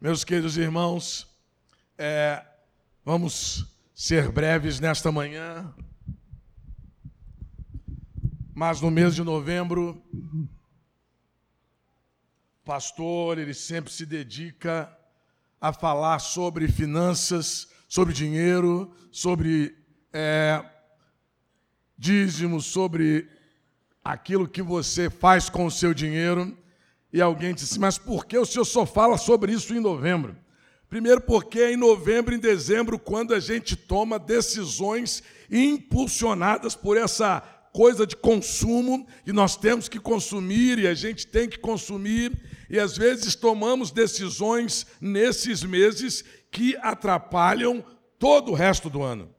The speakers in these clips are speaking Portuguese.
Meus queridos irmãos, é, vamos ser breves nesta manhã, mas no mês de novembro, o pastor ele sempre se dedica a falar sobre finanças, sobre dinheiro, sobre é, dízimos, sobre aquilo que você faz com o seu dinheiro. E alguém disse, mas por que o senhor só fala sobre isso em novembro? Primeiro, porque é em novembro e em dezembro quando a gente toma decisões impulsionadas por essa coisa de consumo, e nós temos que consumir, e a gente tem que consumir, e às vezes tomamos decisões nesses meses que atrapalham todo o resto do ano.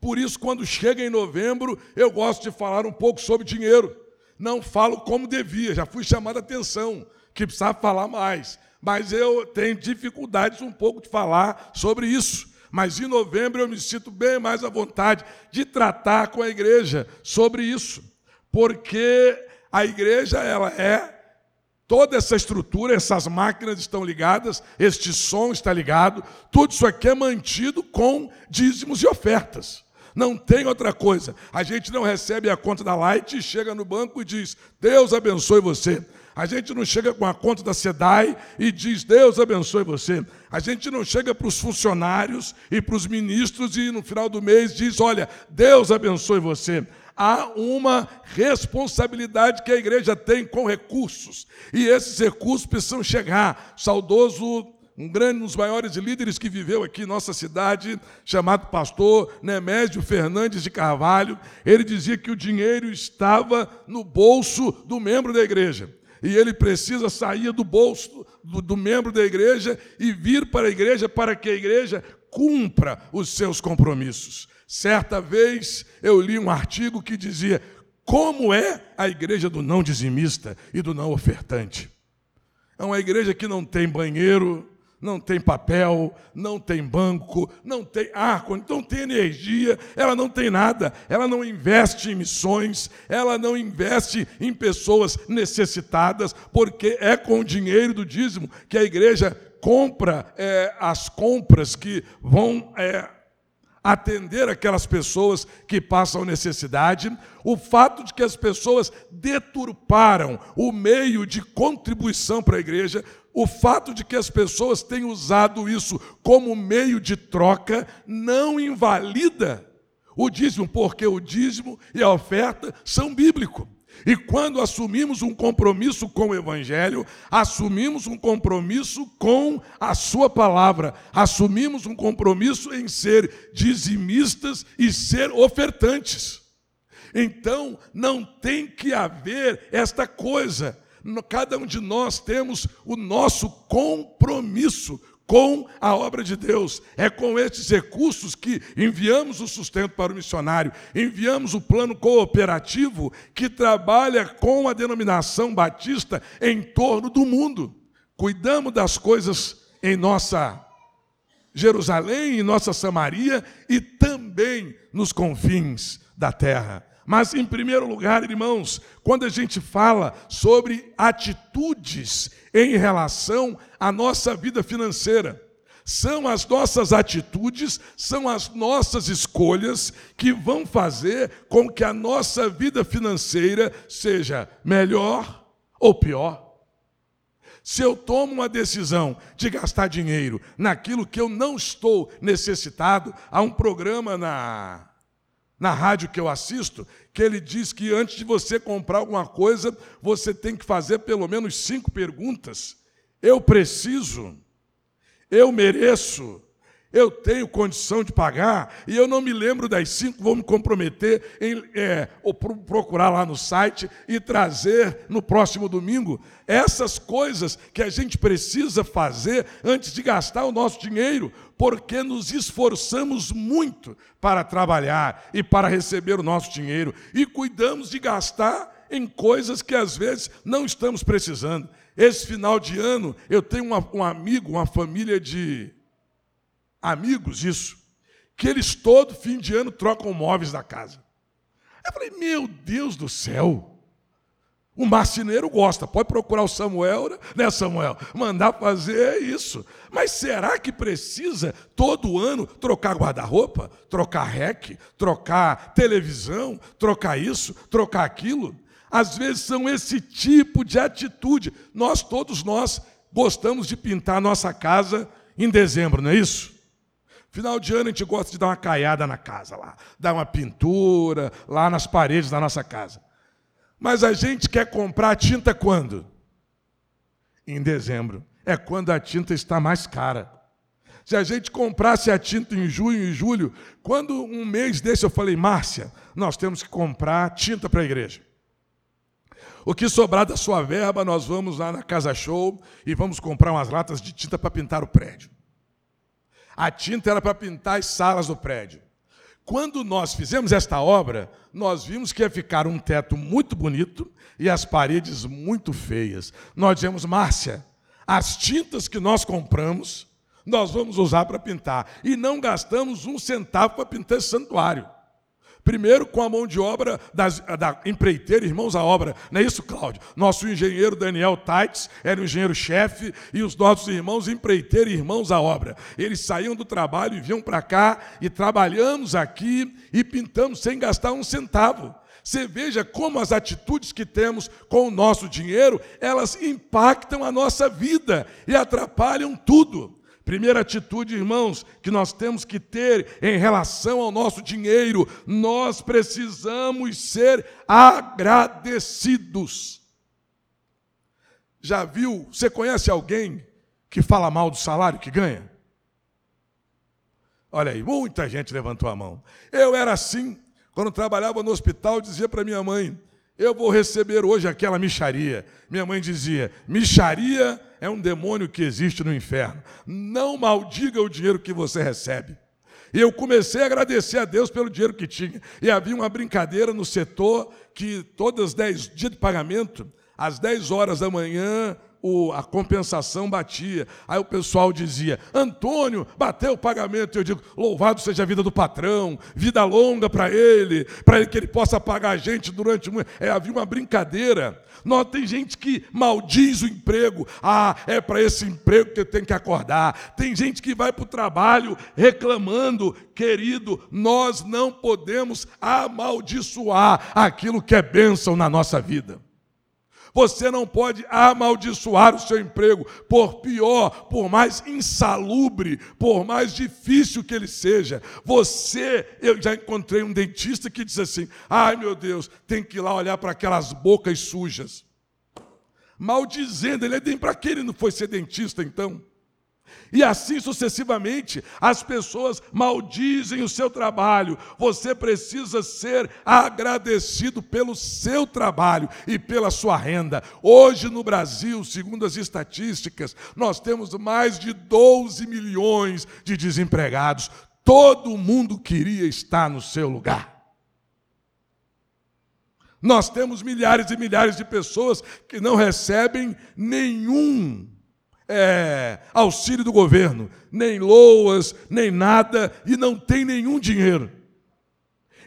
Por isso, quando chega em novembro, eu gosto de falar um pouco sobre dinheiro não falo como devia, já fui chamado a atenção, que precisava falar mais. Mas eu tenho dificuldades um pouco de falar sobre isso. Mas em novembro eu me sinto bem mais à vontade de tratar com a igreja sobre isso, porque a igreja ela é toda essa estrutura, essas máquinas estão ligadas, este som está ligado, tudo isso aqui é mantido com dízimos e ofertas. Não tem outra coisa. A gente não recebe a conta da Light chega no banco e diz: Deus abençoe você. A gente não chega com a conta da SEDAI e diz: Deus abençoe você. A gente não chega para os funcionários e para os ministros e no final do mês diz: Olha, Deus abençoe você. Há uma responsabilidade que a igreja tem com recursos e esses recursos precisam chegar. Saudoso um grande, um dos maiores líderes que viveu aqui em nossa cidade, chamado pastor Nemésio Fernandes de Carvalho, ele dizia que o dinheiro estava no bolso do membro da igreja. E ele precisa sair do bolso do, do membro da igreja e vir para a igreja para que a igreja cumpra os seus compromissos. Certa vez eu li um artigo que dizia como é a igreja do não dizimista e do não ofertante. É uma igreja que não tem banheiro, não tem papel, não tem banco, não tem ar, não tem energia, ela não tem nada, ela não investe em missões, ela não investe em pessoas necessitadas, porque é com o dinheiro do dízimo que a igreja compra é, as compras que vão é, atender aquelas pessoas que passam necessidade, o fato de que as pessoas deturparam o meio de contribuição para a igreja, o fato de que as pessoas têm usado isso como meio de troca não invalida o dízimo, porque o dízimo e a oferta são bíblicos. E quando assumimos um compromisso com o Evangelho, assumimos um compromisso com a Sua palavra, assumimos um compromisso em ser dizimistas e ser ofertantes. Então, não tem que haver esta coisa cada um de nós temos o nosso compromisso com a obra de Deus. É com esses recursos que enviamos o sustento para o missionário, enviamos o plano cooperativo que trabalha com a denominação batista em torno do mundo. Cuidamos das coisas em nossa Jerusalém, em nossa Samaria e também nos confins da terra. Mas, em primeiro lugar, irmãos, quando a gente fala sobre atitudes em relação à nossa vida financeira, são as nossas atitudes, são as nossas escolhas que vão fazer com que a nossa vida financeira seja melhor ou pior. Se eu tomo uma decisão de gastar dinheiro naquilo que eu não estou necessitado, há um programa na na rádio que eu assisto, que ele diz que antes de você comprar alguma coisa, você tem que fazer pelo menos cinco perguntas. Eu preciso, eu mereço, eu tenho condição de pagar, e eu não me lembro das cinco, vou me comprometer em é, procurar lá no site e trazer no próximo domingo essas coisas que a gente precisa fazer antes de gastar o nosso dinheiro, porque nos esforçamos muito para trabalhar e para receber o nosso dinheiro, e cuidamos de gastar em coisas que às vezes não estamos precisando. Esse final de ano, eu tenho uma, um amigo, uma família de amigos isso, que eles todo fim de ano trocam móveis da casa. Eu falei, meu Deus do céu, O marceneiro gosta, pode procurar o Samuel, né, Samuel? Mandar fazer isso. Mas será que precisa todo ano trocar guarda-roupa, trocar rec, trocar televisão, trocar isso, trocar aquilo? Às vezes são esse tipo de atitude. Nós, todos nós, gostamos de pintar a nossa casa em dezembro, não é isso? Final de ano a gente gosta de dar uma caiada na casa lá, dar uma pintura lá nas paredes da nossa casa. Mas a gente quer comprar tinta quando? Em dezembro. É quando a tinta está mais cara. Se a gente comprasse a tinta em junho e julho, quando um mês desse eu falei, Márcia, nós temos que comprar tinta para a igreja. O que sobrar da sua verba, nós vamos lá na Casa Show e vamos comprar umas latas de tinta para pintar o prédio. A tinta era para pintar as salas do prédio. Quando nós fizemos esta obra, nós vimos que ia ficar um teto muito bonito e as paredes muito feias. Nós dizemos, Márcia, as tintas que nós compramos, nós vamos usar para pintar. E não gastamos um centavo para pintar esse santuário. Primeiro, com a mão de obra das, da empreiteira, irmãos à obra. Não é isso, Cláudio? Nosso engenheiro Daniel Taits era o engenheiro-chefe e os nossos irmãos empreiteira e irmãos à obra. Eles saíam do trabalho e vinham para cá e trabalhamos aqui e pintamos sem gastar um centavo. Você veja como as atitudes que temos com o nosso dinheiro, elas impactam a nossa vida e atrapalham tudo. Primeira atitude, irmãos, que nós temos que ter em relação ao nosso dinheiro, nós precisamos ser agradecidos. Já viu? Você conhece alguém que fala mal do salário que ganha? Olha aí, muita gente levantou a mão. Eu era assim, quando trabalhava no hospital, dizia para minha mãe: eu vou receber hoje aquela micharia. Minha mãe dizia: micharia é um demônio que existe no inferno. Não maldiga o dinheiro que você recebe. E eu comecei a agradecer a Deus pelo dinheiro que tinha. E havia uma brincadeira no setor que todas as 10 dias de pagamento, às 10 horas da manhã, o, a compensação batia. Aí o pessoal dizia: Antônio, bateu o pagamento. Eu digo: louvado seja a vida do patrão, vida longa para ele, para que ele possa pagar a gente durante muito. É, havia uma brincadeira. Nós, tem gente que maldiz o emprego. Ah, é para esse emprego que tenho que acordar. Tem gente que vai para o trabalho reclamando. Querido, nós não podemos amaldiçoar aquilo que é bênção na nossa vida. Você não pode amaldiçoar o seu emprego, por pior, por mais insalubre, por mais difícil que ele seja. Você, eu já encontrei um dentista que diz assim: ai meu Deus, tem que ir lá olhar para aquelas bocas sujas. Maldizendo, ele é para que ele não foi ser dentista então? E assim sucessivamente, as pessoas maldizem o seu trabalho. Você precisa ser agradecido pelo seu trabalho e pela sua renda. Hoje no Brasil, segundo as estatísticas, nós temos mais de 12 milhões de desempregados. Todo mundo queria estar no seu lugar. Nós temos milhares e milhares de pessoas que não recebem nenhum é, auxílio do governo, nem loas, nem nada, e não tem nenhum dinheiro.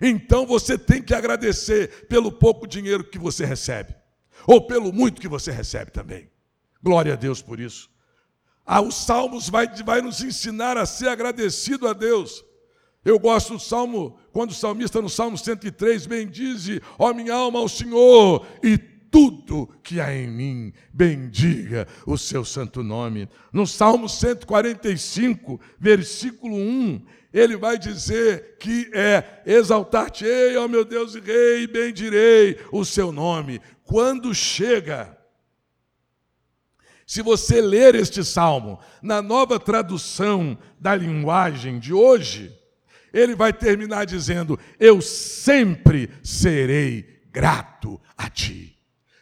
Então você tem que agradecer pelo pouco dinheiro que você recebe, ou pelo muito que você recebe também. Glória a Deus por isso. Ah, os Salmos vai, vai nos ensinar a ser agradecido a Deus. Eu gosto do Salmo, quando o salmista no Salmo 103 bendize, ó minha alma, ao Senhor, e tudo que há em mim, bendiga o seu santo nome. No Salmo 145, versículo 1, ele vai dizer que é exaltar-te-ei, ó meu Deus e Rei, bendirei o seu nome. Quando chega, se você ler este salmo na nova tradução da linguagem de hoje, ele vai terminar dizendo: Eu sempre serei grato a ti.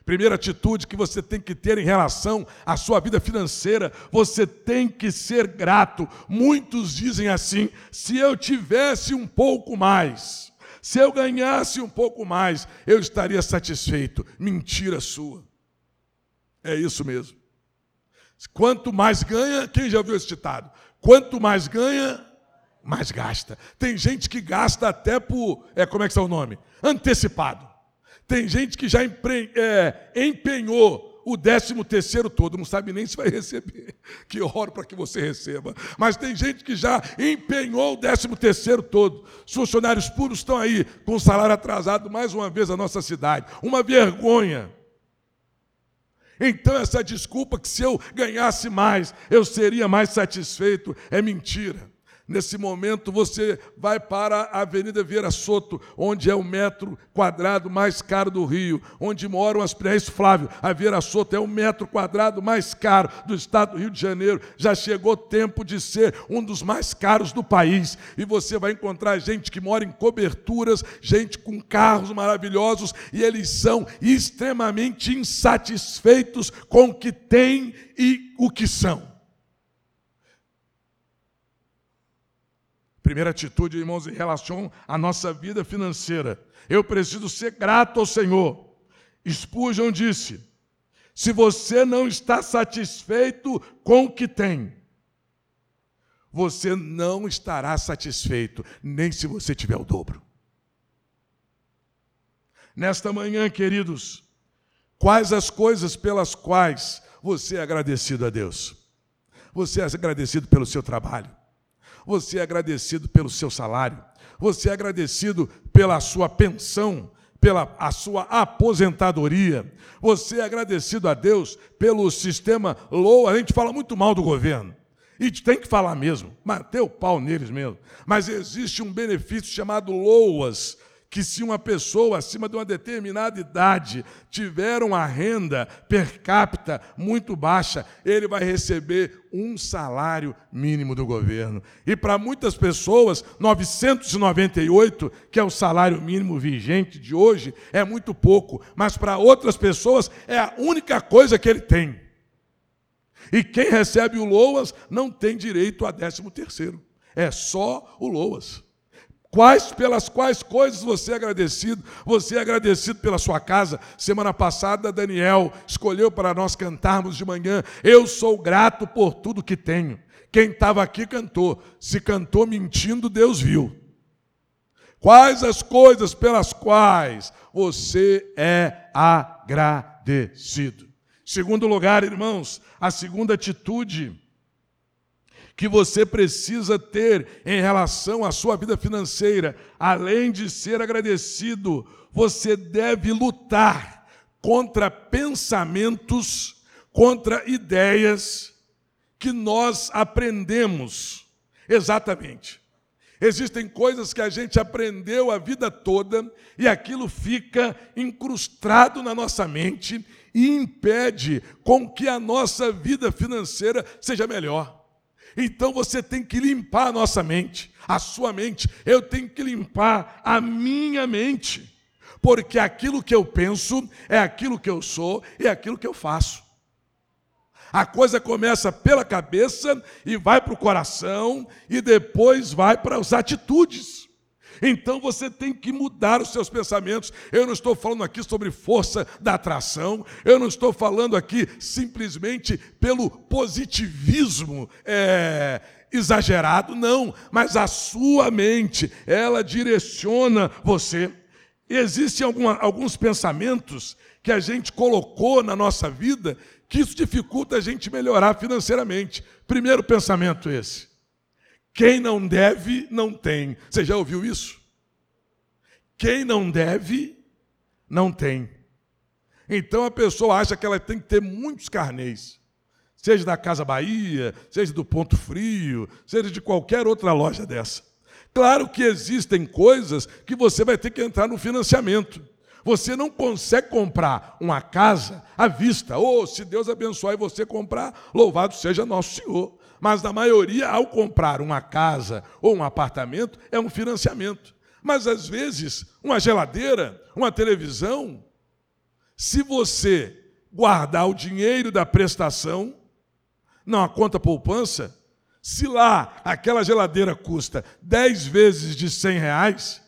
Primeira atitude que você tem que ter em relação à sua vida financeira, você tem que ser grato. Muitos dizem assim: se eu tivesse um pouco mais, se eu ganhasse um pouco mais, eu estaria satisfeito. Mentira sua. É isso mesmo. Quanto mais ganha, quem já viu esse ditado? Quanto mais ganha, mais gasta. Tem gente que gasta até por, é, como é que é o nome? Antecipado. Tem gente que já empre, é, empenhou o décimo terceiro todo, não sabe nem se vai receber. Que oro para que você receba. Mas tem gente que já empenhou o décimo terceiro todo. Os funcionários puros estão aí com salário atrasado mais uma vez na nossa cidade. Uma vergonha. Então, essa desculpa que se eu ganhasse mais, eu seria mais satisfeito, é mentira. Nesse momento você vai para a Avenida Vieira Soto, onde é o metro quadrado mais caro do Rio, onde moram as é Flávio. A Vieira Soto é o metro quadrado mais caro do estado do Rio de Janeiro. Já chegou tempo de ser um dos mais caros do país. E você vai encontrar gente que mora em coberturas, gente com carros maravilhosos, e eles são extremamente insatisfeitos com o que têm e o que são. Primeira atitude, irmãos, em relação à nossa vida financeira. Eu preciso ser grato ao Senhor. Spurgeon disse: se você não está satisfeito com o que tem, você não estará satisfeito, nem se você tiver o dobro. Nesta manhã, queridos, quais as coisas pelas quais você é agradecido a Deus? Você é agradecido pelo seu trabalho? Você é agradecido pelo seu salário, você é agradecido pela sua pensão, pela a sua aposentadoria, você é agradecido a Deus pelo sistema low. A gente fala muito mal do governo. E tem que falar mesmo, ter o pau neles mesmo. Mas existe um benefício chamado LOAS, que se uma pessoa acima de uma determinada idade tiver uma renda per capita muito baixa, ele vai receber um salário mínimo do governo. E para muitas pessoas, 998, que é o salário mínimo vigente de hoje, é muito pouco, mas para outras pessoas é a única coisa que ele tem. E quem recebe o LOAS não tem direito a décimo terceiro. É só o LOAS. Quais pelas quais coisas você é agradecido? Você é agradecido pela sua casa. Semana passada, Daniel escolheu para nós cantarmos de manhã. Eu sou grato por tudo que tenho. Quem estava aqui cantou. Se cantou mentindo, Deus viu. Quais as coisas pelas quais você é agradecido? Segundo lugar, irmãos, a segunda atitude que você precisa ter em relação à sua vida financeira, além de ser agradecido, você deve lutar contra pensamentos, contra ideias que nós aprendemos. Exatamente. Existem coisas que a gente aprendeu a vida toda e aquilo fica incrustado na nossa mente e impede com que a nossa vida financeira seja melhor. Então você tem que limpar a nossa mente, a sua mente. Eu tenho que limpar a minha mente. Porque aquilo que eu penso é aquilo que eu sou e é aquilo que eu faço. A coisa começa pela cabeça e vai para o coração e depois vai para as atitudes. Então você tem que mudar os seus pensamentos. Eu não estou falando aqui sobre força da atração, eu não estou falando aqui simplesmente pelo positivismo. É, exagerado, não, mas a sua mente, ela direciona você. Existem alguma, alguns pensamentos que a gente colocou na nossa vida que isso dificulta a gente melhorar financeiramente. Primeiro pensamento esse. Quem não deve, não tem. Você já ouviu isso? Quem não deve, não tem. Então a pessoa acha que ela tem que ter muitos carnês, seja da Casa Bahia, seja do Ponto Frio, seja de qualquer outra loja dessa. Claro que existem coisas que você vai ter que entrar no financiamento. Você não consegue comprar uma casa à vista. Ou, se Deus abençoar e você comprar, louvado seja nosso Senhor. Mas na maioria, ao comprar uma casa ou um apartamento, é um financiamento. Mas às vezes, uma geladeira, uma televisão, se você guardar o dinheiro da prestação, não a conta poupança, se lá aquela geladeira custa 10 vezes de 100 reais,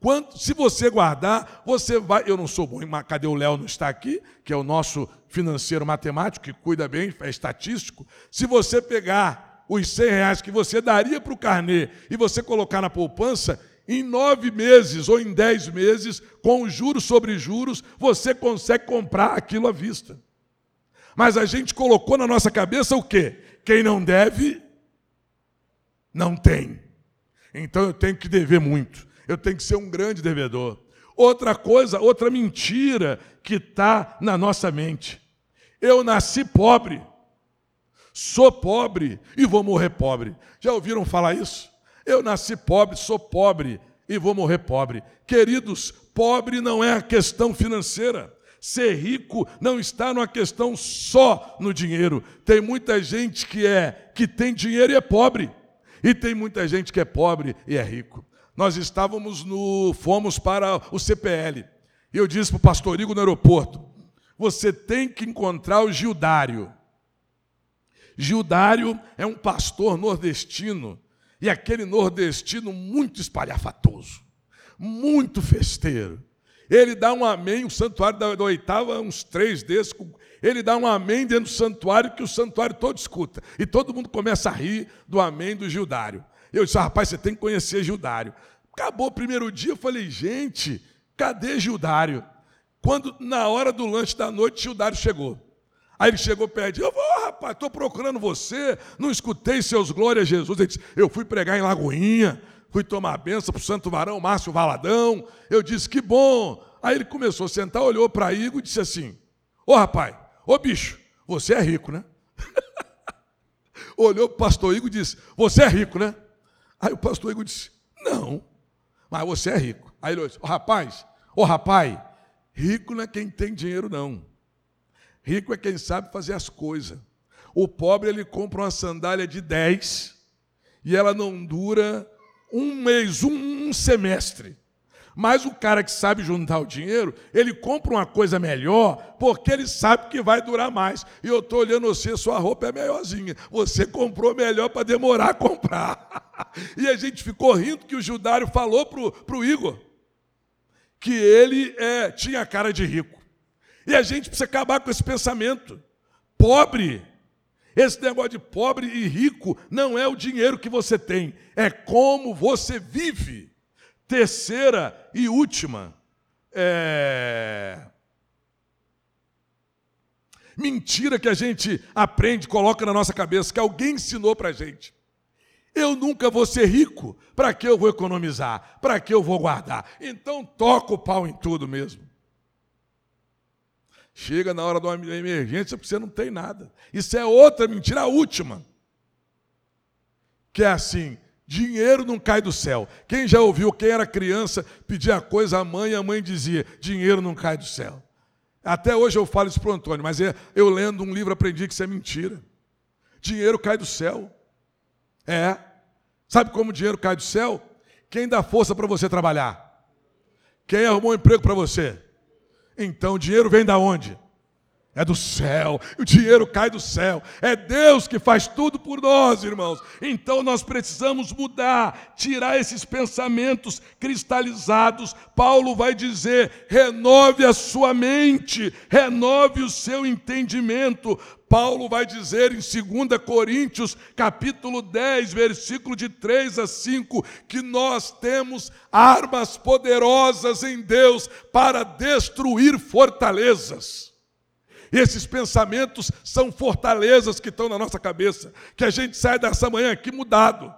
quanto, se você guardar, você vai. Eu não sou bom, cadê o Léo? Não está aqui, que é o nosso financeiro matemático, que cuida bem, é estatístico. Se você pegar os 100 reais que você daria para o carnê e você colocar na poupança, em nove meses ou em dez meses, com juros sobre juros, você consegue comprar aquilo à vista. Mas a gente colocou na nossa cabeça o quê? Quem não deve, não tem. Então eu tenho que dever muito. Eu tenho que ser um grande devedor. Outra coisa, outra mentira que está na nossa mente. Eu nasci pobre, sou pobre e vou morrer pobre. Já ouviram falar isso? Eu nasci pobre, sou pobre e vou morrer pobre. Queridos, pobre não é a questão financeira. Ser rico não está numa questão só no dinheiro. Tem muita gente que é que tem dinheiro e é pobre. E tem muita gente que é pobre e é rico. Nós estávamos no fomos para o CPL. E eu disse para o pastor Igor no aeroporto: "Você tem que encontrar o Gildário. Gildário é um pastor nordestino e aquele nordestino muito espalhafatoso, muito festeiro. Ele dá um amém, o santuário da, oitava, uns três desses, ele dá um amém dentro do santuário que o santuário todo escuta. E todo mundo começa a rir do amém do Gildário. Eu disse, ah, rapaz, você tem que conhecer Gildário. Acabou o primeiro dia, eu falei, gente, cadê Gildário? Quando, na hora do lanche da noite, Gildário chegou. Aí ele chegou perto, eu vou, rapaz, estou procurando você, não escutei seus glórias Jesus. Ele disse, eu fui pregar em Lagoinha, fui tomar a benção para o santo varão Márcio Valadão. Eu disse, que bom. Aí ele começou a sentar, olhou para Igor e disse assim, ô rapaz, ô bicho, você é rico, né? olhou para o pastor Igor e disse, você é rico, né? Aí o pastor Igor disse, não, mas você é rico. Aí ele disse, ô rapaz, ô rapaz, rico não é quem tem dinheiro, não. Rico é quem sabe fazer as coisas. O pobre ele compra uma sandália de 10 e ela não dura um mês, um, um semestre. Mas o cara que sabe juntar o dinheiro, ele compra uma coisa melhor, porque ele sabe que vai durar mais. E eu estou olhando você, sua roupa é melhorzinha. Você comprou melhor para demorar a comprar. e a gente ficou rindo que o Judário falou para o Igor que ele é, tinha cara de rico. E a gente precisa acabar com esse pensamento. Pobre, esse negócio de pobre e rico não é o dinheiro que você tem, é como você vive. Terceira e última, é... mentira que a gente aprende, coloca na nossa cabeça, que alguém ensinou para a gente. Eu nunca vou ser rico, para que eu vou economizar? Para que eu vou guardar? Então toca o pau em tudo mesmo. Chega na hora de uma emergência porque você não tem nada. Isso é outra mentira, a última. Que é assim: dinheiro não cai do céu. Quem já ouviu, quem era criança, pedia coisa à mãe e a mãe dizia: dinheiro não cai do céu. Até hoje eu falo isso para o Antônio, mas é, eu lendo um livro aprendi que isso é mentira. Dinheiro cai do céu. É. Sabe como o dinheiro cai do céu? Quem dá força para você trabalhar? Quem arrumou um emprego para você? Então o dinheiro vem da onde? É do céu, o dinheiro cai do céu. É Deus que faz tudo por nós, irmãos. Então nós precisamos mudar, tirar esses pensamentos cristalizados. Paulo vai dizer: renove a sua mente, renove o seu entendimento. Paulo vai dizer em 2 Coríntios, capítulo 10, versículo de 3 a 5, que nós temos armas poderosas em Deus para destruir fortalezas. Esses pensamentos são fortalezas que estão na nossa cabeça, que a gente sai dessa manhã aqui mudado,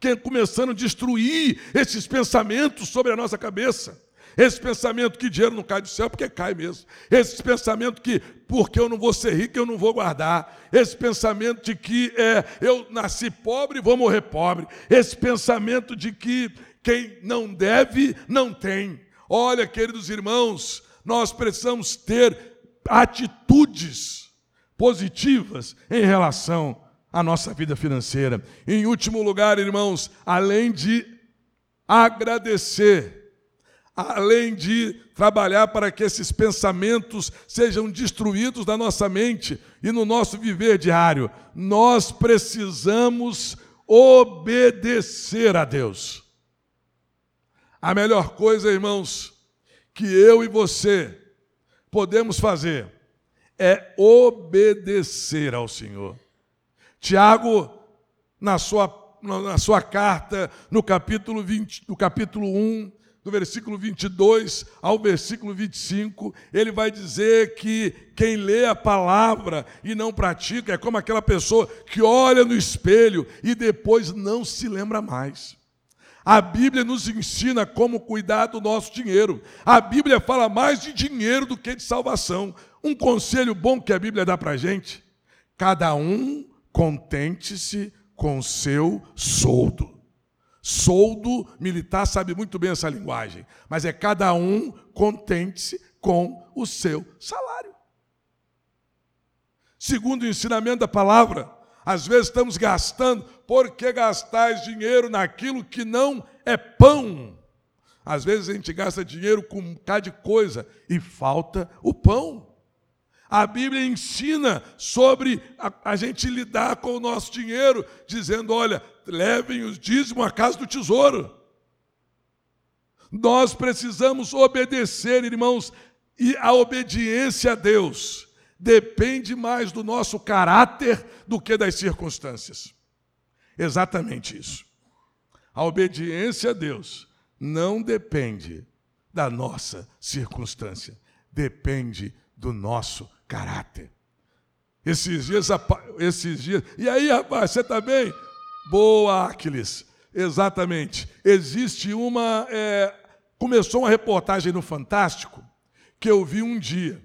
que é começando a destruir esses pensamentos sobre a nossa cabeça. Esse pensamento que dinheiro não cai do céu, porque cai mesmo. Esse pensamento que porque eu não vou ser rico, eu não vou guardar. Esse pensamento de que é, eu nasci pobre vou morrer pobre. Esse pensamento de que quem não deve, não tem. Olha, queridos irmãos, nós precisamos ter atitudes positivas em relação à nossa vida financeira. Em último lugar, irmãos, além de agradecer, além de trabalhar para que esses pensamentos sejam destruídos da nossa mente e no nosso viver diário, nós precisamos obedecer a Deus. A melhor coisa, irmãos, que eu e você podemos fazer é obedecer ao Senhor. Tiago, na sua na sua carta, no capítulo, 20, no capítulo 1, do versículo 22 ao versículo 25, ele vai dizer que quem lê a palavra e não pratica é como aquela pessoa que olha no espelho e depois não se lembra mais. A Bíblia nos ensina como cuidar do nosso dinheiro. A Bíblia fala mais de dinheiro do que de salvação. Um conselho bom que a Bíblia dá para a gente: cada um contente-se com seu soldo. Soldo militar sabe muito bem essa linguagem, mas é cada um contente-se com o seu salário. Segundo o ensinamento da palavra, às vezes estamos gastando, porque gastais dinheiro naquilo que não é pão? Às vezes a gente gasta dinheiro com um bocado de coisa e falta o pão. A Bíblia ensina sobre a, a, gente lidar com o nosso dinheiro, dizendo: olha, levem os dízimos à casa do tesouro. Nós precisamos obedecer, irmãos, e a obediência a Deus depende mais do nosso caráter do que das circunstâncias. Exatamente isso. A obediência a Deus não depende da nossa circunstância, depende do nosso caráter. Esses dias, esses dias. E aí, rapaz, você está bem? Boa, Aquiles. Exatamente. Existe uma. É, começou uma reportagem no Fantástico que eu vi um dia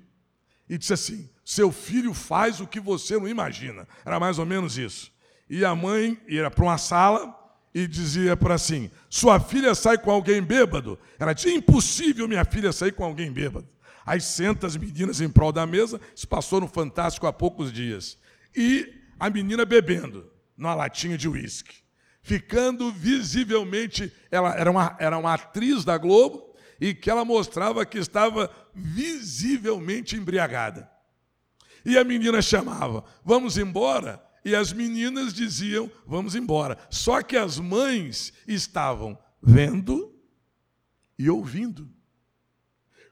e disse assim: seu filho faz o que você não imagina. Era mais ou menos isso. E a mãe ia para uma sala e dizia para assim: sua filha sai com alguém bêbado? Ela disse: impossível minha filha sair com alguém bêbado. Aí senta as meninas em prol da mesa, isso passou no Fantástico há poucos dias. E a menina bebendo numa latinha de uísque. Ficando visivelmente, ela era uma, era uma atriz da Globo e que ela mostrava que estava visivelmente embriagada. E a menina chamava, vamos embora? E as meninas diziam, vamos embora. Só que as mães estavam vendo e ouvindo.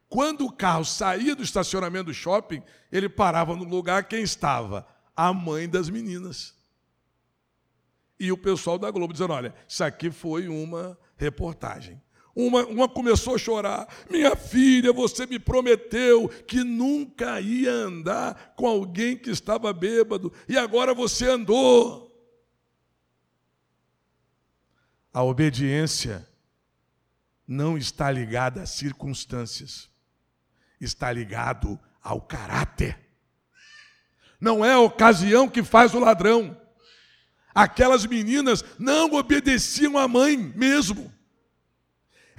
Quando o carro saía do estacionamento do shopping, ele parava no lugar quem estava? A mãe das meninas. E o pessoal da Globo dizendo: olha, isso aqui foi uma reportagem. Uma, uma começou a chorar: Minha filha, você me prometeu que nunca ia andar com alguém que estava bêbado, e agora você andou. A obediência não está ligada às circunstâncias está ligado ao caráter. Não é a ocasião que faz o ladrão. Aquelas meninas não obedeciam à mãe mesmo.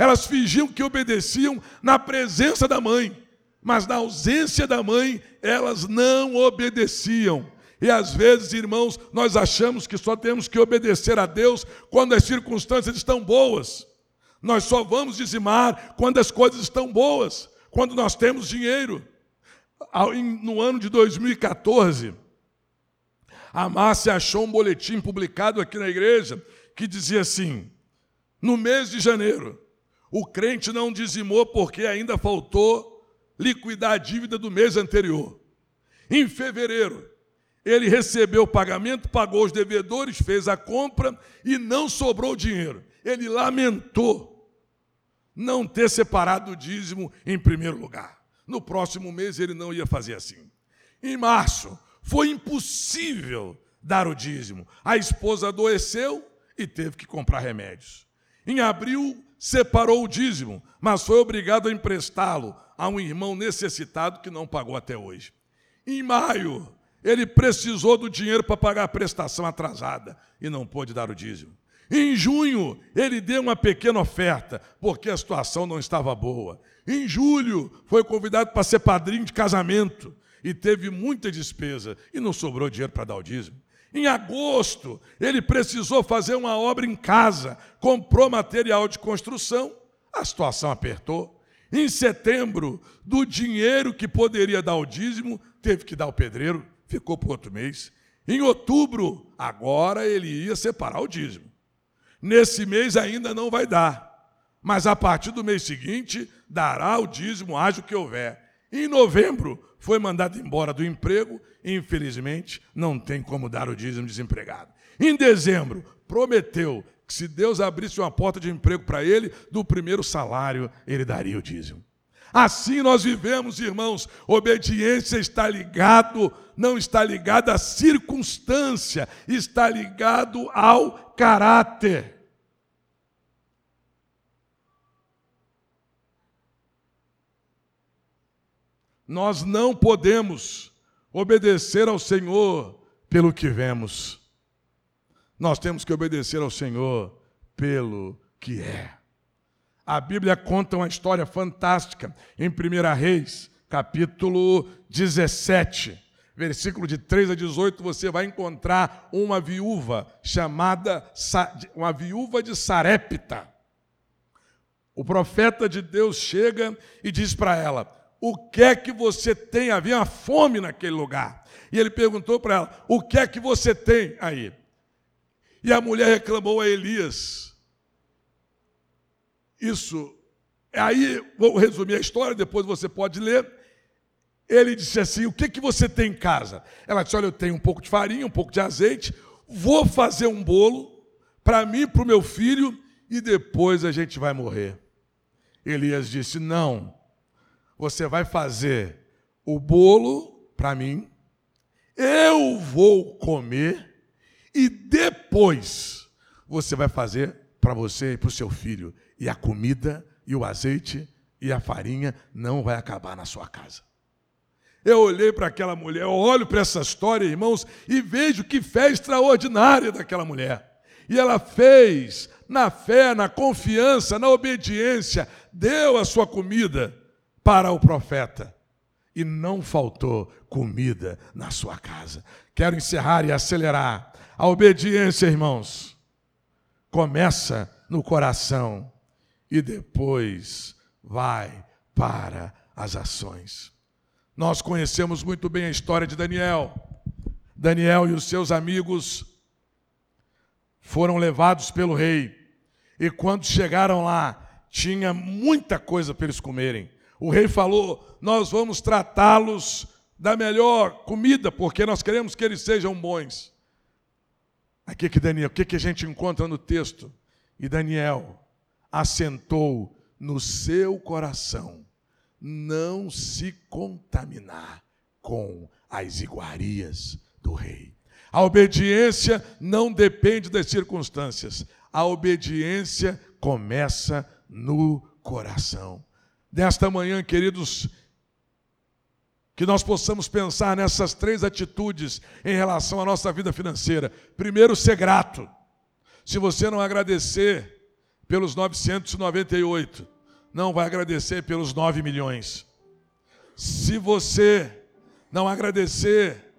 Elas fingiam que obedeciam na presença da mãe, mas na ausência da mãe, elas não obedeciam. E às vezes, irmãos, nós achamos que só temos que obedecer a Deus quando as circunstâncias estão boas. Nós só vamos dizimar quando as coisas estão boas quando nós temos dinheiro. No ano de 2014, a Márcia achou um boletim publicado aqui na igreja que dizia assim: no mês de janeiro, o crente não dizimou porque ainda faltou liquidar a dívida do mês anterior. Em fevereiro, ele recebeu o pagamento, pagou os devedores, fez a compra e não sobrou dinheiro. Ele lamentou não ter separado o dízimo em primeiro lugar. No próximo mês ele não ia fazer assim. Em março, foi impossível dar o dízimo. A esposa adoeceu e teve que comprar remédios. Em abril, separou o dízimo, mas foi obrigado a emprestá-lo a um irmão necessitado que não pagou até hoje. Em maio, ele precisou do dinheiro para pagar a prestação atrasada e não pôde dar o dízimo. Em junho, ele deu uma pequena oferta, porque a situação não estava boa. Em julho, foi convidado para ser padrinho de casamento e teve muita despesa e não sobrou dinheiro para dar o dízimo. Em agosto, ele precisou fazer uma obra em casa, comprou material de construção, a situação apertou. Em setembro, do dinheiro que poderia dar o dízimo, teve que dar o pedreiro, ficou para outro mês. Em outubro, agora ele ia separar o dízimo. Nesse mês ainda não vai dar, mas a partir do mês seguinte dará o dízimo, haja o que houver. Em novembro foi mandado embora do emprego e, infelizmente, não tem como dar o dízimo desempregado. Em dezembro, prometeu que se Deus abrisse uma porta de emprego para ele, do primeiro salário ele daria o dízimo. Assim nós vivemos, irmãos. Obediência está ligado, não está ligado à circunstância, está ligado ao caráter. Nós não podemos obedecer ao Senhor pelo que vemos. Nós temos que obedecer ao Senhor pelo que é. A Bíblia conta uma história fantástica em 1 Reis, capítulo 17, versículo de 3 a 18, você vai encontrar uma viúva chamada uma viúva de Sarepta. O profeta de Deus chega e diz para ela: o que é que você tem? Havia uma fome naquele lugar. E ele perguntou para ela: O que é que você tem aí? E a mulher reclamou a Elias. Isso. Aí, vou resumir a história, depois você pode ler. Ele disse assim: O que, é que você tem em casa? Ela disse: Olha, eu tenho um pouco de farinha, um pouco de azeite, vou fazer um bolo para mim e para o meu filho, e depois a gente vai morrer. Elias disse: Não você vai fazer o bolo para mim, eu vou comer e depois você vai fazer para você e para o seu filho. E a comida e o azeite e a farinha não vai acabar na sua casa. Eu olhei para aquela mulher, eu olho para essa história, irmãos, e vejo que fé extraordinária daquela mulher. E ela fez na fé, na confiança, na obediência, deu a sua comida para o profeta. E não faltou comida na sua casa. Quero encerrar e acelerar. A obediência, irmãos, começa no coração e depois vai para as ações. Nós conhecemos muito bem a história de Daniel. Daniel e os seus amigos foram levados pelo rei. E quando chegaram lá, tinha muita coisa para eles comerem. O rei falou: Nós vamos tratá-los da melhor comida, porque nós queremos que eles sejam bons. Aqui que Daniel, o que, que a gente encontra no texto? E Daniel assentou no seu coração não se contaminar com as iguarias do rei. A obediência não depende das circunstâncias. A obediência começa no coração. Nesta manhã, queridos, que nós possamos pensar nessas três atitudes em relação à nossa vida financeira. Primeiro, ser grato. Se você não agradecer pelos 998, não vai agradecer pelos 9 milhões. Se você não agradecer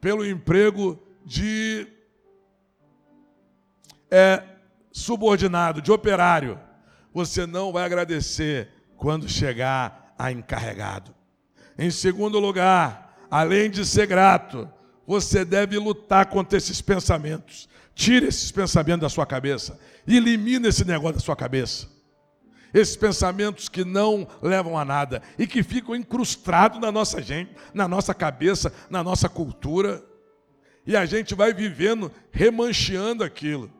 pelo emprego de é, subordinado, de operário, você não vai agradecer quando chegar a encarregado. Em segundo lugar, além de ser grato, você deve lutar contra esses pensamentos. Tire esses pensamentos da sua cabeça. Elimine esse negócio da sua cabeça. Esses pensamentos que não levam a nada e que ficam incrustados na nossa gente, na nossa cabeça, na nossa cultura. E a gente vai vivendo, remancheando aquilo.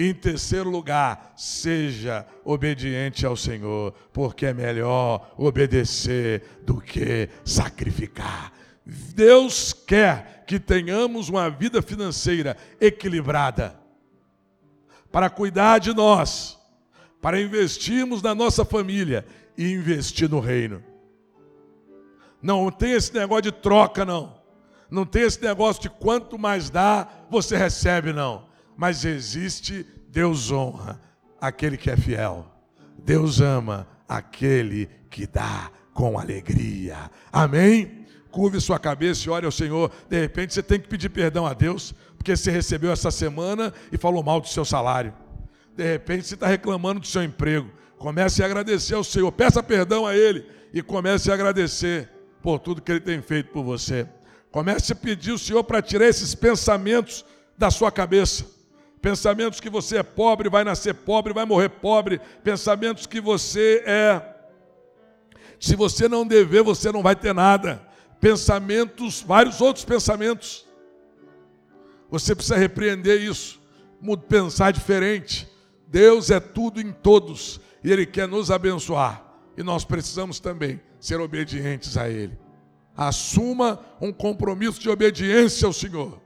Em terceiro lugar, seja obediente ao Senhor, porque é melhor obedecer do que sacrificar. Deus quer que tenhamos uma vida financeira equilibrada, para cuidar de nós, para investirmos na nossa família e investir no reino. Não tem esse negócio de troca, não. Não tem esse negócio de quanto mais dá, você recebe, não mas existe Deus honra aquele que é fiel. Deus ama aquele que dá com alegria. Amém? Curve sua cabeça e ore ao Senhor. De repente você tem que pedir perdão a Deus, porque você recebeu essa semana e falou mal do seu salário. De repente você está reclamando do seu emprego. Comece a agradecer ao Senhor. Peça perdão a Ele e comece a agradecer por tudo que Ele tem feito por você. Comece a pedir ao Senhor para tirar esses pensamentos da sua cabeça. Pensamentos que você é pobre, vai nascer pobre, vai morrer pobre. Pensamentos que você é. Se você não dever, você não vai ter nada. Pensamentos, vários outros pensamentos. Você precisa repreender isso, pensar diferente. Deus é tudo em todos e Ele quer nos abençoar. E nós precisamos também ser obedientes a Ele. Assuma um compromisso de obediência ao Senhor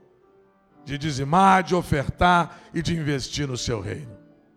de dizimar, de ofertar e de investir no seu reino.